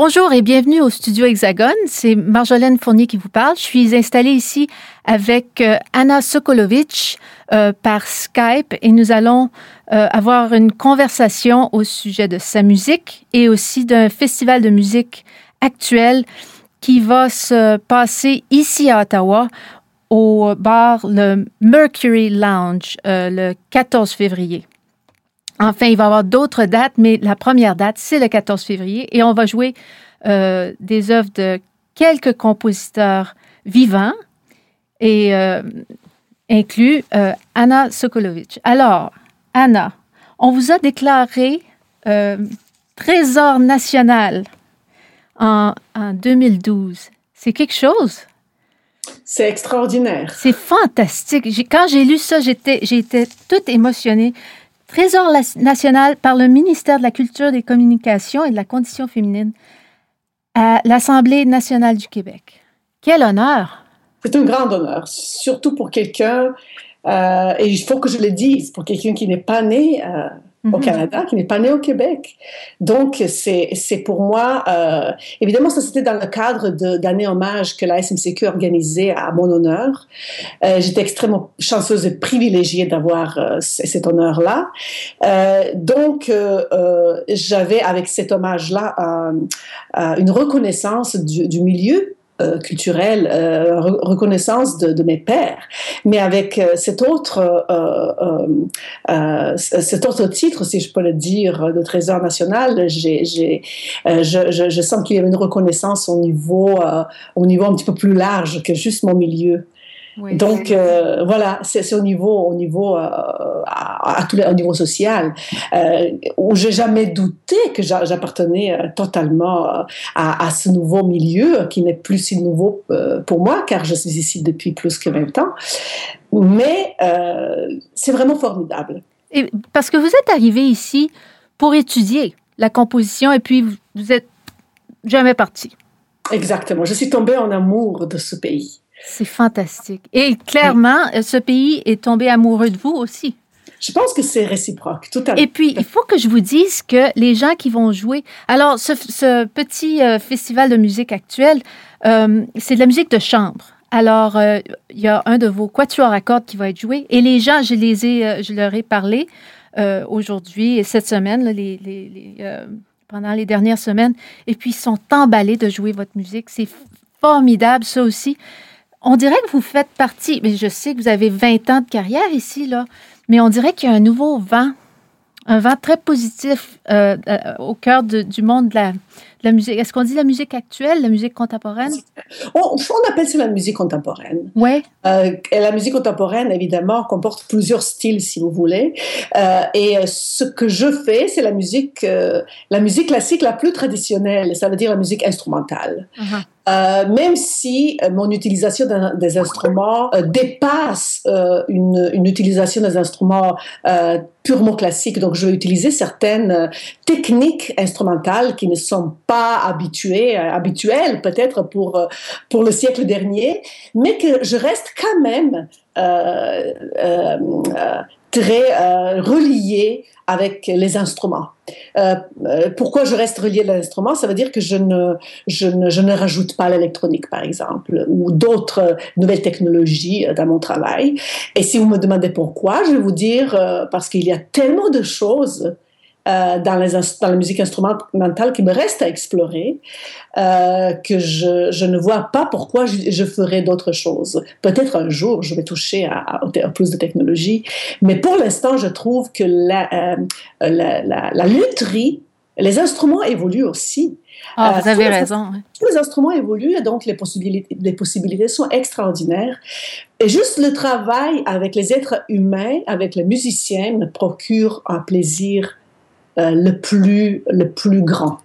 Bonjour et bienvenue au studio Hexagone. C'est Marjolaine Fournier qui vous parle. Je suis installée ici avec euh, Anna Sokolovic euh, par Skype et nous allons euh, avoir une conversation au sujet de sa musique et aussi d'un festival de musique actuel qui va se passer ici à Ottawa au bar le Mercury Lounge le 14 février. Enfin, il va y avoir d'autres dates, mais la première date, c'est le 14 février et on va jouer euh, des œuvres de quelques compositeurs vivants et euh, inclus euh, Anna Sokolovic. Alors, Anna, on vous a déclaré trésor national en, en 2012. C'est quelque chose? C'est extraordinaire. C'est fantastique. Quand j'ai lu ça, j'étais, j'étais toute émotionnée. Trésor national par le ministère de la Culture, des Communications et de la Condition féminine à l'Assemblée nationale du Québec. Quel honneur! C'est un grand honneur, surtout pour quelqu'un, euh, et il faut que je le dise, pour quelqu'un qui n'est pas né euh, au mhm. Canada, qui n'est pas né au Québec. Donc, c'est pour moi, euh, évidemment, ça c'était dans le cadre d'année hommage que la SMCQ organisait à mon honneur. Euh, J'étais extrêmement chanceuse et privilégiée d'avoir euh, cet honneur-là. Euh, donc, euh, j'avais avec cet hommage-là une reconnaissance du, du milieu euh, culturelle, euh, reconnaissance de, de, mes pères, mais avec euh, cet autre, euh, cet autre titre, si je peux le dire, de trésor national, j'ai, je, je, je, sens qu'il y a une reconnaissance au niveau, au niveau un petit peu plus large que juste mon milieu. Donc euh, voilà, c'est au niveau, au niveau, euh, à, tous les, au niveau social, euh, où j'ai jamais douté que j'appartenais euh, totalement à, à, ce nouveau milieu qui n'est plus si nouveau pour moi, car je suis ici depuis plus que 20 ans. Mais c'est vraiment formidable. Et parce que vous êtes arrivé ici pour étudier la composition et puis vous, vous êtes jamais parti. Exactement. Je suis tombée en amour de ce pays. C'est fantastique. Et clairement, ce pays est tombé amoureux de vous aussi. Je pense que c'est réciproque, tout à fait. Et puis, il faut que je vous dise que les gens qui vont jouer. Alors, ce, petit euh, festival de musique actuel, euh, c'est de la musique de chambre. Alors, euh, il y a un de vos quatuors à cordes qui va être joué. Et les gens, je les ai, je leur ai parlé aujourd'hui et cette semaine, les, les, pendant les dernières semaines, et puis ils sont emballés de jouer votre musique. C'est formidable, ça aussi. On dirait que vous faites partie, mais je sais que vous avez 20 ans de carrière ici, là, mais on dirait qu'il y a un nouveau vent, un vent très positif euh, euh, au cœur du monde de la, la musique. Est-ce qu'on dit la musique actuelle, la musique contemporaine? On, appelle ça la musique contemporaine. Oui. Euh, la musique contemporaine, évidemment, comporte plusieurs styles, si vous voulez. Euh, et ce que je fais, c'est la musique, euh, la musique classique la plus traditionnelle, ça veut dire la musique instrumentale. Uh-huh. Euh, même si euh, mon utilisation des instruments euh, dépasse une, une, utilisation des instruments purement classiques. Donc, je vais utiliser certaines techniques instrumentales qui ne sont pas habituées, habituelles peut-être pour, pour le siècle dernier, mais que je reste quand même très reliée avec les instruments. Euh, euh, pourquoi je reste relié à l'instrument? Ça veut dire que je ne, je ne, je ne rajoute pas l'électronique, par exemple, ou d'autres nouvelles technologies dans mon travail. Et si vous me demandez pourquoi, je vais vous dire euh, parce qu'il y a tellement de choses euh, dans, les, dans la musique instrumentale qui me reste à explorer, euh, que je, je, ne vois pas pourquoi je, je ferais d'autres choses. Peut-être un jour, je vais toucher à, à, plus de technologie, mais pour l'instant, je trouve que la, euh, la, la, la lutherie, les instruments évoluent aussi. Ah, vous avez raison. Tous les instruments évoluent et donc les possibilités, les possibilités sont extraordinaires. Et juste le travail avec les êtres humains, avec les musiciens, me procure un plaisir euh, le, plus, le plus grand.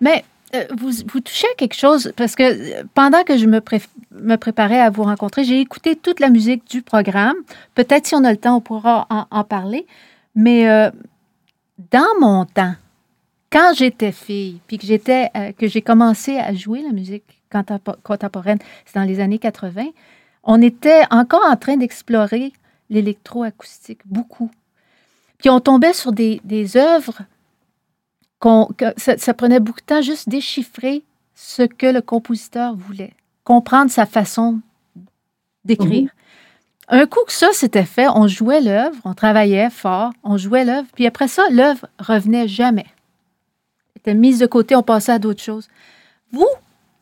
Mais euh, vous, vous, touchez à quelque chose, parce que euh, pendant que je me, préparais à vous rencontrer, j'ai écouté toute la musique du programme. Peut-être si on a le temps, on pourra en, parler. Mais dans mon temps, quand j'étais fille, puis que que j'ai commencé à jouer la musique contemporaine, c'est dans les années 80, on était encore en train d'explorer l'électroacoustique, beaucoup. Puis on tombait sur des, des œuvres qu'on, que ça, prenait beaucoup de temps juste déchiffrer ce que le compositeur voulait, comprendre sa façon d'écrire. Mhm. Un coup que ça s'était fait, on jouait l'œuvre, on travaillait fort, on jouait l'œuvre, puis après ça, l'œuvre revenait jamais était mise de côté, on passait à d'autres choses. Vous,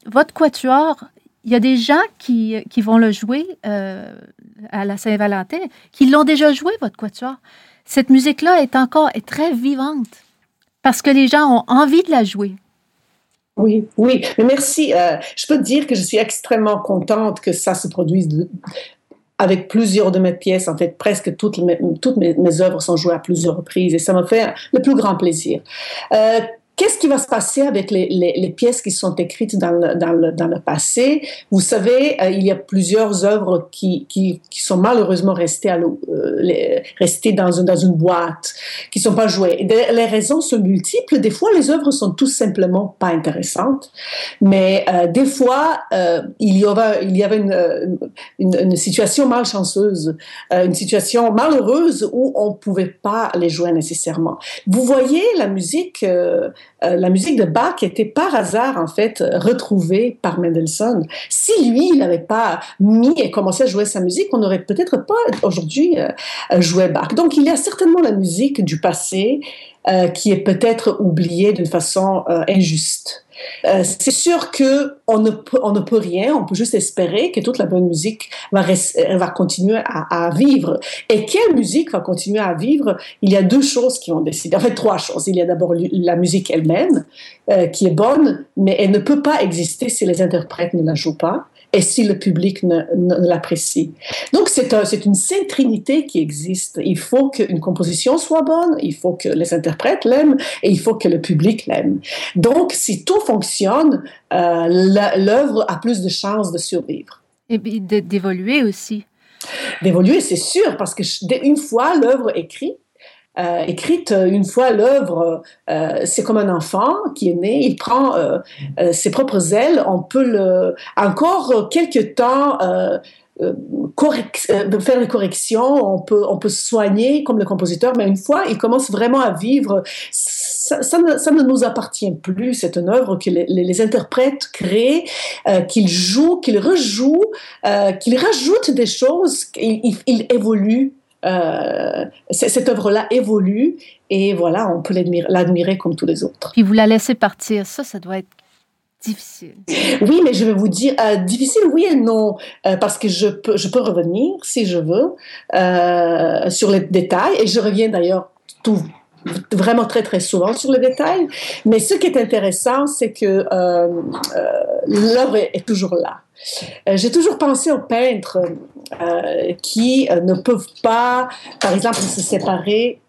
votre quatuor, il y a des gens qui, qui vont le jouer euh, à la Saint-Valentin, qui l'ont déjà joué, votre quatuor. Cette musique-là est encore est très vivante parce que les gens ont envie de la jouer. Oui, oui, merci. Euh, je peux te dire que je suis extrêmement contente que ça se produise avec plusieurs de mes pièces. En fait, presque toutes mes, toutes mes, œuvres sont jouées à plusieurs reprises et ça me fait le plus grand plaisir. Euh, Qu'est-ce qui va se passer avec les, les, les, pièces qui sont écrites dans le, dans le, dans le passé? Vous savez, euh, il y a plusieurs œuvres qui, qui, qui sont malheureusement restées, à euh, les, restées dans, dans une boîte, qui sont pas jouées. les raisons sont multiples. Des fois, les œuvres sont tout simplement pas intéressantes, mais euh, des fois, euh, il y avait, il y avait une, une, une situation malchanceuse, une situation malheureuse où on pouvait pas les jouer nécessairement. Vous voyez, la musique euh, la musique de Bach était par hasard, en fait, retrouvée par Mendelssohn. Si lui, il n'avait pas mis et commencé à jouer sa musique, on n'aurait peut-être pas aujourd'hui euh, joué Bach. Donc, il y a certainement la musique du passé euh, qui est peut-être oubliée d'une façon injuste. Euh, c'est sûr que on ne, peut, rien, on peut juste espérer que toute la bonne musique va, continuer à, vivre. Et quelle musique va continuer à vivre? Il y a deux choses qui ont décidé. En fait, trois choses. Il y a d'abord la musique elle-même, euh, qui est bonne, mais elle ne peut pas exister si les interprètes ne la jouent pas et si le public ne, l'apprécie. Donc c'est un, une sainte trinité qui existe. Il faut qu'une composition soit bonne, il faut que les interprètes l'aiment et il faut que le public l'aime. Donc si tout fonctionne, euh, l'œuvre a plus de chances de survivre. Et d'évoluer aussi. D'évoluer, c'est sûr, parce que une fois l'œuvre écrite, euh, écrite une fois l'œuvre, euh, c'est comme un enfant qui est né, il prend euh, ses propres ailes, on peut encore quelques temps faire des corrections, on peut on peut soigner comme le compositeur, mais une fois il commence vraiment à vivre, ça, ça, ne, nous appartient plus. C'est une œuvre que les, interprètes créent, qu'ils jouent, qu'ils rejouent, qu'ils rajoutent des choses, ils, ils évoluent euh, cette œuvre-là évolue et voilà, on peut l'admirer comme tous les autres. Puis vous la laissez partir, ça, ça doit être difficile. Oui, mais je vais vous dire, euh, difficile, oui et non, euh, parce que je peux, je peux revenir, si je veux, sur les détails, et je reviens d'ailleurs tout vraiment très très souvent sur les détails. Mais ce qui est intéressant, c'est que l'œuvre est, toujours là. J'ai toujours pensé aux peintres euh, qui euh, ne peuvent pas, par exemple, se séparer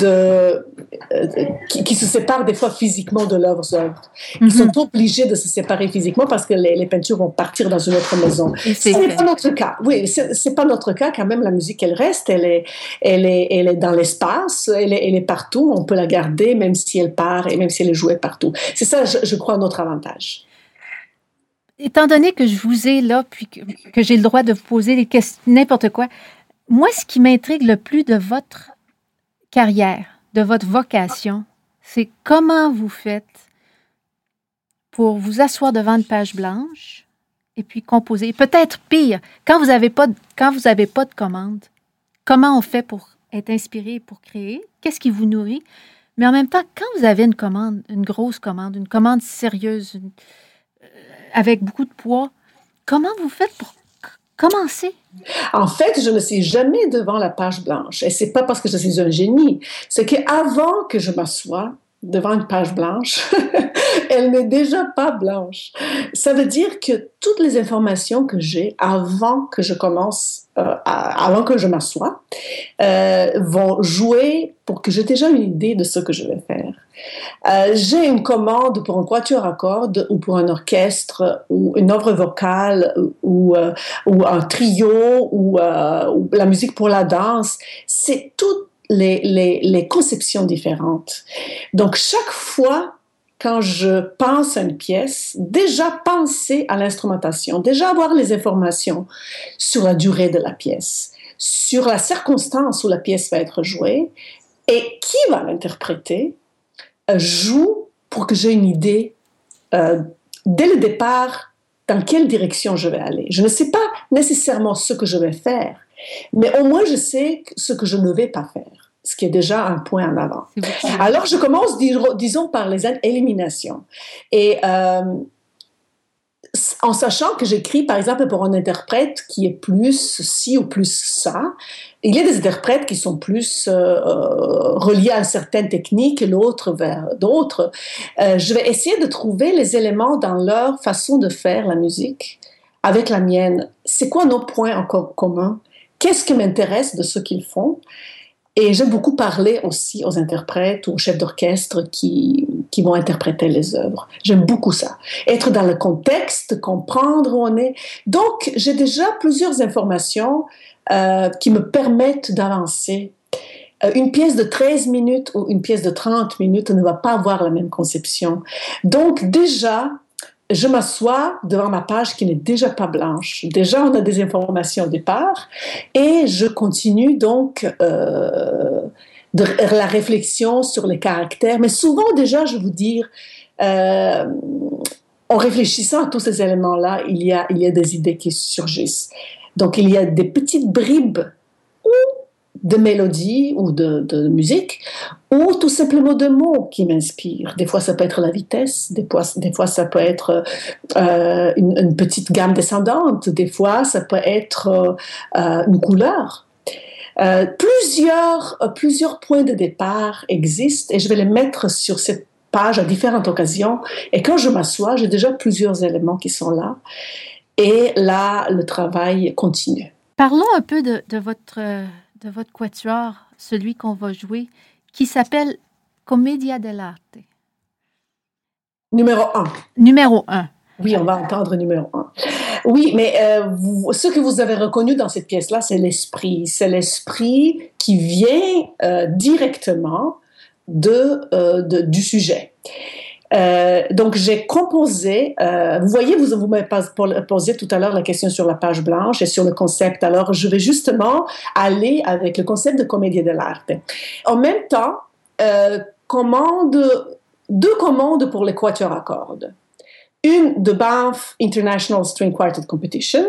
de, euh, qui, se séparent des fois physiquement de leurs œuvres. Ils mhm. sont obligés de se séparer physiquement parce que les, peintures vont partir dans une autre maison. Ce n'est pas notre cas. Oui, c'est pas notre cas quand même. La musique, elle reste, elle est, elle est, elle est dans l'espace, elle est, elle est partout. On peut la garder même si elle part et même si elle est jouée partout. C'est ça, je, je crois, notre avantage étant donné que je vous ai là, puis que, j'ai le droit de vous poser des questions, n'importe quoi, moi, ce qui m'intrigue le plus de votre carrière, de votre vocation, c'est comment vous faites pour vous asseoir devant une page blanche et puis composer. Peut-être pire, quand vous n'avez pas, pas de commande, comment on fait pour être inspiré pour créer? Qu'est-ce qui vous nourrit? Mais en même temps, quand vous avez une commande, une grosse commande, une commande sérieuse, euh, avec beaucoup de poids, comment vous faites pour commencer? En fait, je ne suis jamais devant la page blanche. Et c'est pas parce que je suis un génie. C'est qu'avant que je m'assoie, devant une page blanche, elle n'est déjà pas blanche. Ça veut dire que toutes les informations que j'ai avant que je commence, euh, avant que je m'assoie, euh, vont jouer pour que j'ai déjà une idée de ce que je vais faire. Euh, j'ai une commande pour un quatuor à cordes ou pour un orchestre ou une œuvre vocale ou, un trio ou, la musique pour la danse. C'est tout les, les, conceptions différentes. Donc, chaque fois quand je pense à une pièce, déjà penser à l'instrumentation, déjà avoir les informations sur la durée de la pièce, sur la circonstance où la pièce va être jouée et qui va l'interpréter, euh, joue pour que j'ai une idée euh, dès le départ dans quelle direction je vais aller. Je ne sais pas nécessairement ce que je vais faire, mais au moins je sais ce que je ne vais pas faire ce qui est déjà un point en avant. Alors, je commence, disons, par les éliminations. Et euh, en sachant que j'écris, par exemple, pour un interprète qui est plus ci ou plus ça, il y a des interprètes qui sont plus euh, euh, reliés à certaines techniques et l'autre vers d'autres. je vais essayer de trouver les éléments dans leur façon de faire la musique avec la mienne. C'est quoi nos points encore communs? Qu'est-ce qui m'intéresse de ce qu'ils font? Et j'aime beaucoup parler aussi aux interprètes ou aux chefs d'orchestre qui, qui vont interpréter les œuvres. J'aime beaucoup ça. Être dans le contexte, comprendre où on est. Donc, j'ai déjà plusieurs informations euh, qui me permettent d'avancer. Euh, une pièce de 13 minutes ou une pièce de 30 minutes ne va pas avoir la même conception. Donc, déjà, je m'assois devant ma page qui n'est déjà pas blanche. Déjà, on a des informations au départ et je continue donc euh, la réflexion sur les caractères. Mais souvent, déjà, je vous dire, euh, en réfléchissant à tous ces éléments-là, il y, a, des idées qui surgissent. Donc, il y a des petites bribes de mélodie ou de, musique, ou tout simplement de mots qui m'inspirent. Des fois, ça peut être la vitesse, des fois, ça peut être euh, une, petite gamme descendante, des fois, ça peut être euh, une couleur. Euh, plusieurs, plusieurs points de départ existent et je vais les mettre sur cette page à différentes occasions. Et quand je m'assois, j'ai déjà plusieurs éléments qui sont là. Et là, le travail continue. Parlons un peu de votre de votre quatuor, celui qu'on va jouer, qui s'appelle Commedia dell'arte. Numéro un. Numéro un. Oui, on va entendre numéro un. Oui, mais euh, ce que vous avez reconnu dans cette pièce-là, c'est l'esprit. C'est l'esprit qui vient euh, directement de, euh, de, du sujet. Euh, donc, j'ai composé, euh, vous voyez, vous, m'avez posé tout à l'heure la question sur la page blanche et sur le concept. Alors, je vais justement aller avec le concept de comédie de l'art. En même temps, euh, deux commandes pour les quatuors à cordes. Une de Banff International String Quartet Competition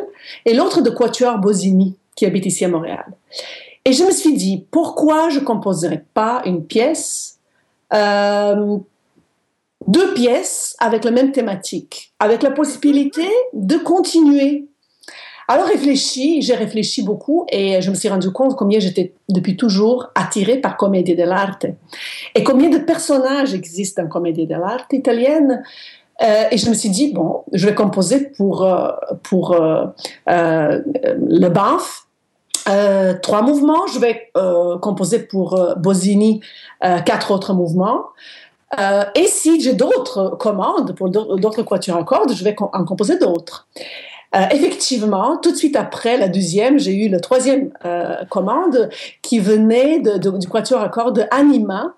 et l'autre de Quatuor Bosini, qui habite ici à Montréal. Et je me suis dit, pourquoi je composerais pas une pièce euh, deux pièces avec la même thématique, avec la possibilité de continuer. Alors réfléchi, j'ai réfléchi beaucoup et je me suis rendu compte combien j'étais depuis toujours attirée par comédie dell'arte et combien de personnages existent dans comédie dell'arte italienne. Euh, et je me suis dit, bon, je vais composer pour, euh, pour euh, le Banff, trois mouvements. Je vais composer pour Bosini quatre autres mouvements. Euh, et si j'ai d'autres commandes pour d'autres quatuors à cordes, je vais en composer d'autres. Euh, effectivement, tout de suite après la deuxième, j'ai eu la troisième euh, commande qui venait de, du quatuor à cordes Anima.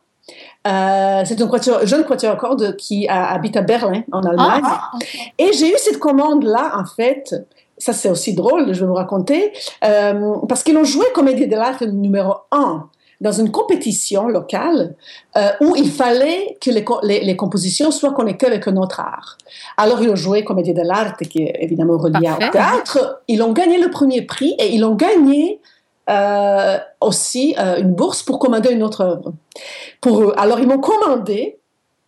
c'est un jeune quatuor à cordes qui habite à Berlin, en Allemagne. Ah, ah, et j'ai eu cette commande-là, en fait, ça c'est aussi drôle, je vais vous raconter, parce qu'ils ont joué Comédie de l'art numéro 1 dans une compétition locale euh, où il fallait que les, les, compositions soient connectées avec un autre art. Alors, ils ont joué Comédie de l'art, qui est évidemment relié au théâtre. Ils ont gagné le premier prix et ils ont gagné euh, aussi euh, une bourse pour commander une autre œuvre. Pour eux. Alors, ils m'ont commandé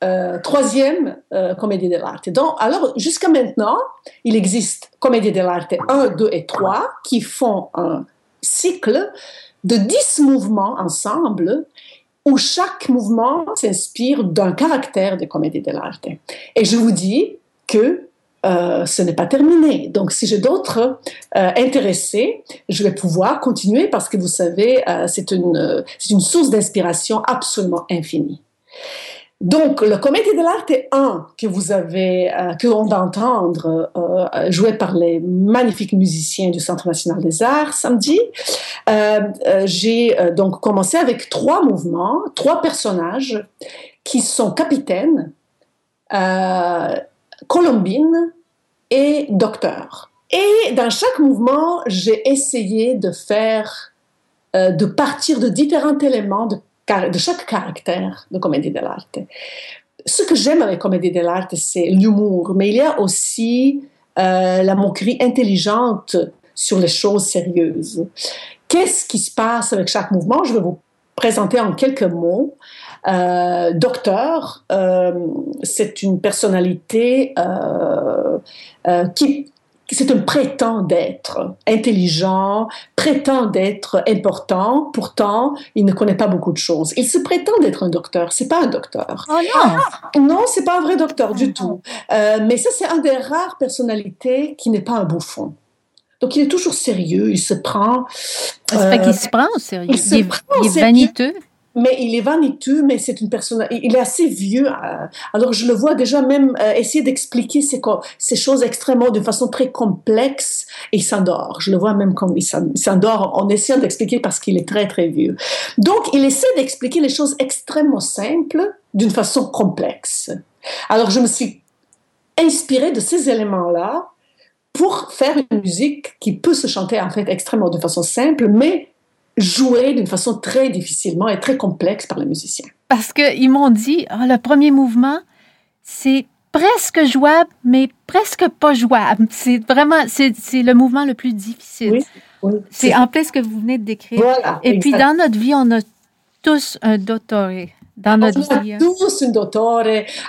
euh, troisième euh, comédie dell'arte. Donc, alors, jusqu'à maintenant, il existe comédie dell'arte 1, 2 et 3 qui font un cycle de 10 mouvements ensemble où chaque mouvement s'inspire d'un caractère de comédie dell'arte. Et je vous dis que euh, ce n'est pas terminé. Donc, si j'ai d'autres euh, intéressés, je vais pouvoir continuer parce que vous savez, euh, c'est une, c'est une source d'inspiration absolument infinie. Donc, le Comédie de l'Art 1 que vous avez, euh, que l'on d'entendre euh, joué par les magnifiques musiciens du Centre national des arts samedi, euh, j'ai donc commencé avec trois mouvements, trois personnages qui sont capitaines, euh, Colombine et Docteur. Et dans chaque mouvement, j'ai essayé de faire, de partir de différents éléments de de chaque caractère de comédie dell'arte. Ce que j'aime avec comédie dell'arte, c'est l'humour, mais il y a aussi euh, la moquerie intelligente sur les choses sérieuses. Qu'est-ce qui se passe avec chaque mouvement? Je vais vous présenter en quelques mots. Euh, docteur, euh, c'est une personnalité qui c'est un prétend d'être intelligent, prétend d'être important, pourtant il ne connaît pas beaucoup de choses. Il se prétend d'être un docteur, c'est pas un docteur. Oh non Non, c'est pas un vrai docteur du tout. Euh, mais ça, c'est un des rares personnalités qui n'est pas un bouffon. Donc il est toujours sérieux, il se prend. C'est pas qu'il se prend au sérieux. Il, il, est, il est vaniteux mais il est vaniteux, mais c'est une personne, il est assez vieux. Euh, alors je le vois déjà même euh, essayer d'expliquer ces, ces choses extrêmement de façon très complexe et il s'endort. Je le vois même comme il s'endort en essayant d'expliquer parce qu'il est très très vieux. Donc il essaie d'expliquer les choses extrêmement simples d'une façon complexe. Alors je me suis inspirée de ces éléments-là pour faire une musique qui peut se chanter en fait extrêmement de façon simple, mais joué d'une façon très difficilement et très complexe par les musiciens. Parce qu'ils m'ont dit, oh, le premier mouvement, c'est presque jouable, mais presque pas jouable. C'est vraiment, c'est, le mouvement le plus difficile. Oui, c'est en plus ce que vous venez de décrire. Voilà, et puis dans notre vie, on a tous un doctoré dans notre on vie. tous un dottore,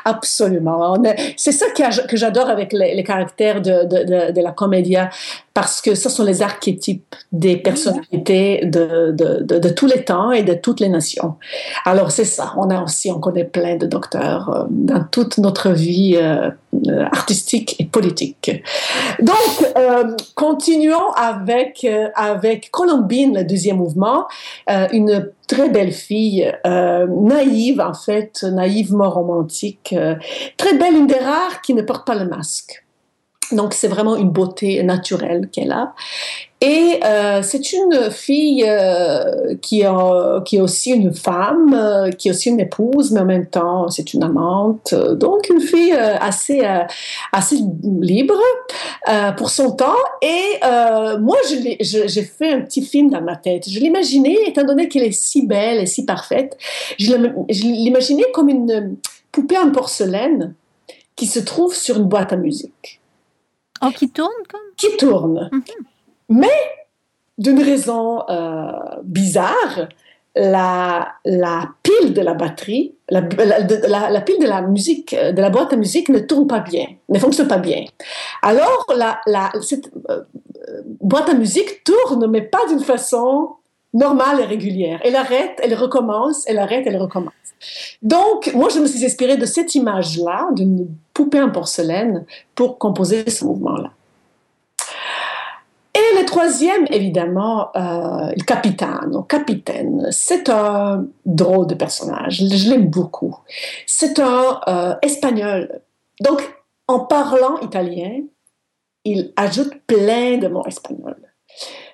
absolument. C'est ça que j'adore avec les, les, caractères de, de, de, la comédia, parce que ce sont les archétypes des personnalités de, de, tous les temps et de toutes les nations. Alors c'est ça, on a aussi, on connaît plein de docteurs euh, dans toute notre vie euh, artistique et politique. Donc, euh, continuons avec, avec Colombine, le deuxième mouvement, une très belle fille, naïve en fait, naïvement romantique, très belle, une des rares qui ne porte pas le masque. Donc c'est vraiment une beauté naturelle qu'elle a. Et euh, c'est une fille euh, qui, est aussi une femme, euh, qui est aussi une épouse, mais en même temps c'est une amante. Donc une fille assez, assez libre pour son temps. Et moi j'ai fait un petit film dans ma tête. Je l'imaginais, étant donné qu'elle est si belle et si parfaite, je l'imaginais comme une poupée en porcelaine qui se trouve sur une boîte à musique. Oh, qui tourne comme? Qui tourne. Mm -hmm. Mais, d'une raison euh, bizarre, la, la, pile de la batterie, la, la, la, pile de la musique, de la boîte à musique ne tourne pas bien, ne fonctionne pas bien. Alors, la, cette euh, boîte à musique tourne, mais pas d'une façon normale et régulière. Elle arrête, elle recommence, elle arrête, elle recommence. Donc, moi, je me suis inspirée de cette image-là, d'une poupée en porcelaine, pour composer ce mouvement-là. Et le troisième, évidemment, euh, le capitaine. Capitaine, c'est un drôle de personnage. Je l'aime beaucoup. C'est un euh, espagnol. Donc, en parlant italien, il ajoute plein de mots espagnols.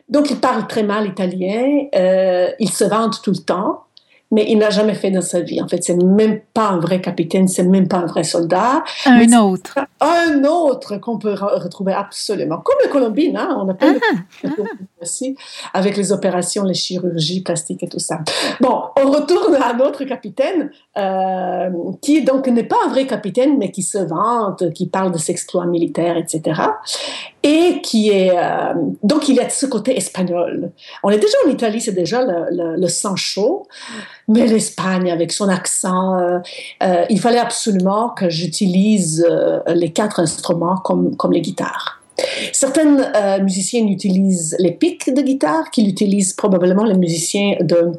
Donc, il parle très mal italien. Euh, il se vante tout le temps mais il n'a jamais fait dans sa vie. En fait, c'est même pas un vrai capitaine, c'est même pas un vrai soldat. Un autre. Un autre qu'on peut retrouver absolument. Comme le Colombine, hein, on a pas ah, ah. aussi, avec les opérations, les chirurgies plastiques et tout ça. Bon, on retourne à notre capitaine, euh, qui donc n'est pas un vrai capitaine, mais qui se vante, qui parle de ses exploits militaires, etc. Et qui est euh, donc il a ce côté espagnol. On est déjà en Italie, c'est déjà le, le, sang chaud, mais l'Espagne avec son accent, euh, euh il fallait absolument que j'utilise les quatre instruments comme comme les guitares. Certains musiciens utilisent les pics de guitare, qu'ils utilisent probablement les musiciens de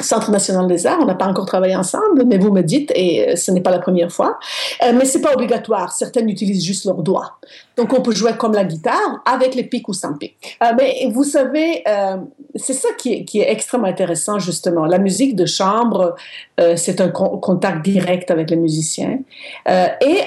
Centre national des arts, on n'a pas encore travaillé ensemble, mais vous me dites, et euh, ce n'est pas la première fois, euh, mais c'est pas obligatoire. Certaines utilisent juste leurs doigts. Donc on peut jouer comme la guitare, avec les pics ou sans pics. Euh, mais vous savez, c'est ça qui est, qui est, extrêmement intéressant justement. La musique de chambre, c'est un contact direct avec les musiciens et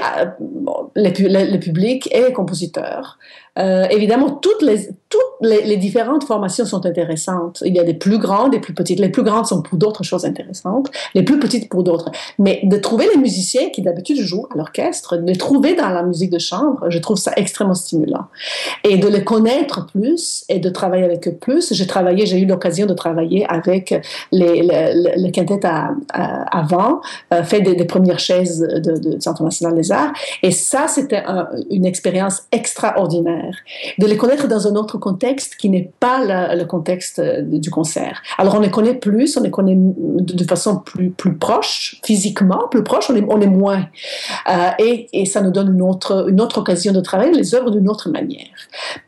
le, public et les compositeurs. Euh, évidemment, toutes, les, toutes les, différentes formations sont intéressantes. Il y a des plus grandes, des plus petites. Les plus grandes sont pour d'autres choses intéressantes, les plus petites pour d'autres. Mais de trouver les musiciens qui d'habitude jouent à l'orchestre, de les trouver dans la musique de chambre, je trouve ça extrêmement stimulant. Et de les connaître plus et de travailler avec eux plus. J'ai travaillé, j'ai eu l'occasion de travailler avec les, les, les quintettes à, avant, euh, fait des, premières chaises de, de, Centre national des arts. Et ça, c'était une expérience extraordinaire de les connaître dans un autre contexte qui n'est pas le contexte euh, du concert. Alors on les connaît plus, on les connaît de, façon plus, plus proche, physiquement, plus proche, on est, on moins. Euh, et, et, ça nous donne une autre, une autre occasion de travailler les œuvres d'une autre manière.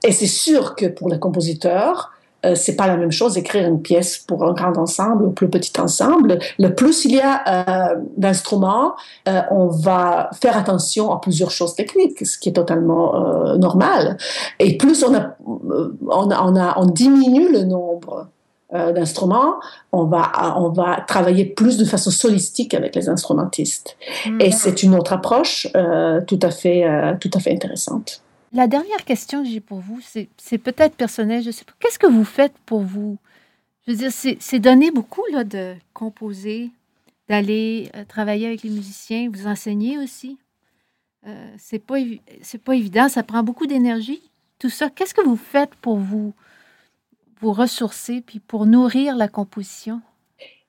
Et c'est sûr que pour les compositeurs, euh, c'est pas la même chose écrire une pièce pour un grand ensemble ou plus petit ensemble. Le plus il y a euh, d'instruments, euh, on va faire attention à plusieurs choses techniques, ce qui est totalement normal. Et plus on a, on a, on diminue le nombre d'instruments, on va, on va travailler plus de façon solistique avec les instrumentistes. Mm. Et c'est une autre approche tout, à fait, tout à fait intéressante. La dernière question que j'ai pour vous, c'est peut-être personnel, je sais pas. Qu'est-ce que vous faites pour vous? Je veux dire, c'est donné beaucoup là, de composer, d'aller euh, travailler avec les musiciens, vous enseigner aussi. Euh, c'est pas, pas évident, ça prend beaucoup d'énergie. Tout ça, qu'est-ce que vous faites pour vous, vous ressourcer puis pour nourrir la composition?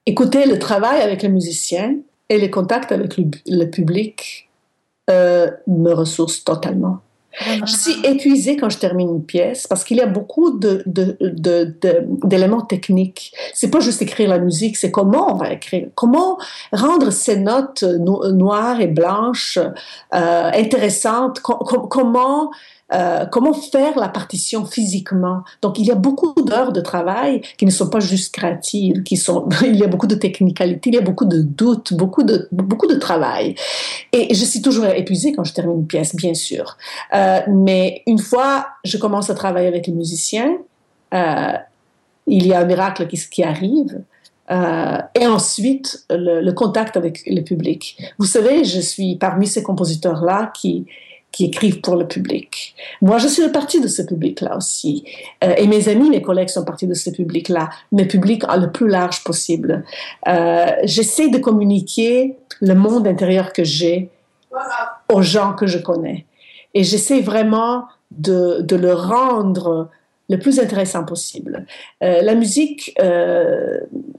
Écoutez, le travail avec les musiciens et les contacts avec le, public euh, me ressourcent totalement. Je suis épuisée quand je termine une pièce parce qu'il y a beaucoup d'éléments techniques. C'est pas juste écrire la musique, c'est comment on va écrire, comment rendre ces notes noires et blanches euh, intéressantes, comment euh, comment faire la partition physiquement? Donc, il y a beaucoup d'heures de travail qui ne sont pas juste créatives, qui sont, il y a beaucoup de technicalité, il y a beaucoup de doutes, beaucoup de, beaucoup de travail. Et je suis toujours épuisée quand je termine une pièce, bien sûr. Euh, mais une fois je commence à travailler avec les musiciens, euh, il y a un miracle qui, arrive. Et ensuite, le, le, contact avec le public. Vous savez, je suis parmi ces compositeurs-là qui, qui écrivent pour le public. Moi, je suis partie de ce public-là aussi. Euh, et mes amis, mes collègues sont partis de ce public-là, mes publics le plus large possible. Euh, J'essaie de communiquer le monde intérieur que j'ai aux gens que je connais. Et j'essaie vraiment de, le rendre le plus intéressant possible. Euh, la musique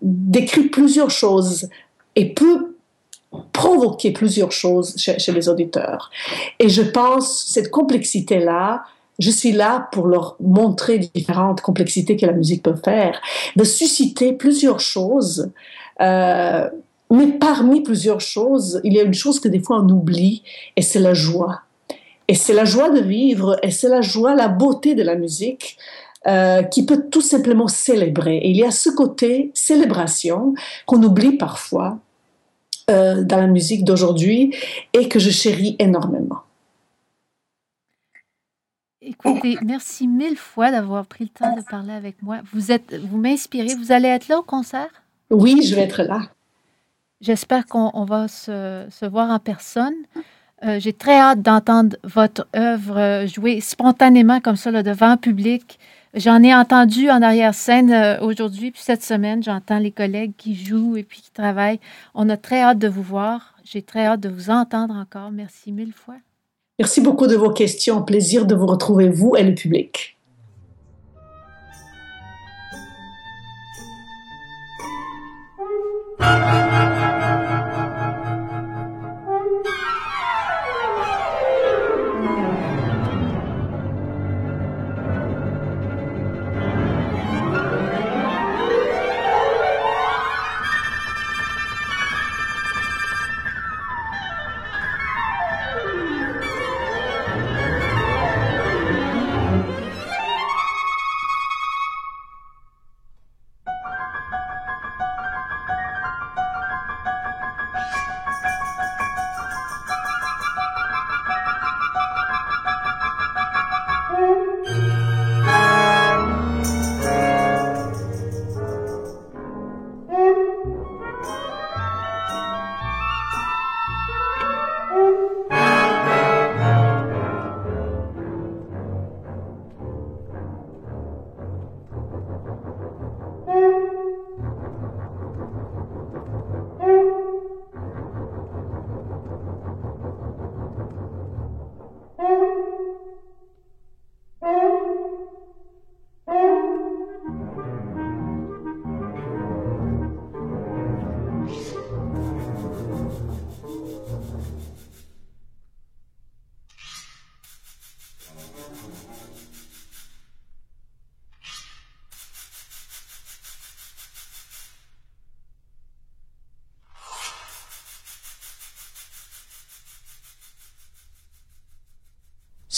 décrit plusieurs choses et peut provoquer plusieurs choses chez, les auditeurs. Et je pense, cette complexité-là, je suis là pour leur montrer différentes complexités que la musique peut faire, de susciter plusieurs choses. Euh, mais parmi plusieurs choses, il y a une chose que des fois on oublie, et c'est la joie. Et c'est la joie de vivre, et c'est la joie, la beauté de la musique. Euh, qui peut tout simplement célébrer. Et il y a ce côté célébration qu'on oublie parfois euh, dans la musique d'aujourd'hui et que je chéris énormément. Écoutez, merci mille fois d'avoir pris le temps de parler avec moi. Vous êtes, vous m'inspirez. Vous allez être là au concert? Oui, je vais être là. J'espère qu'on va se, se, voir en personne. Euh, j'ai très hâte d'entendre votre œuvre jouer spontanément comme ça là, devant un public. J'en ai entendu en arrière-scène euh, aujourd'hui, puis cette semaine, j'entends les collègues qui jouent et puis qui travaillent. On a très hâte de vous voir. J'ai très hâte de vous entendre encore. Merci mille fois. Merci beaucoup de vos questions. Plaisir de vous retrouver, vous et le public.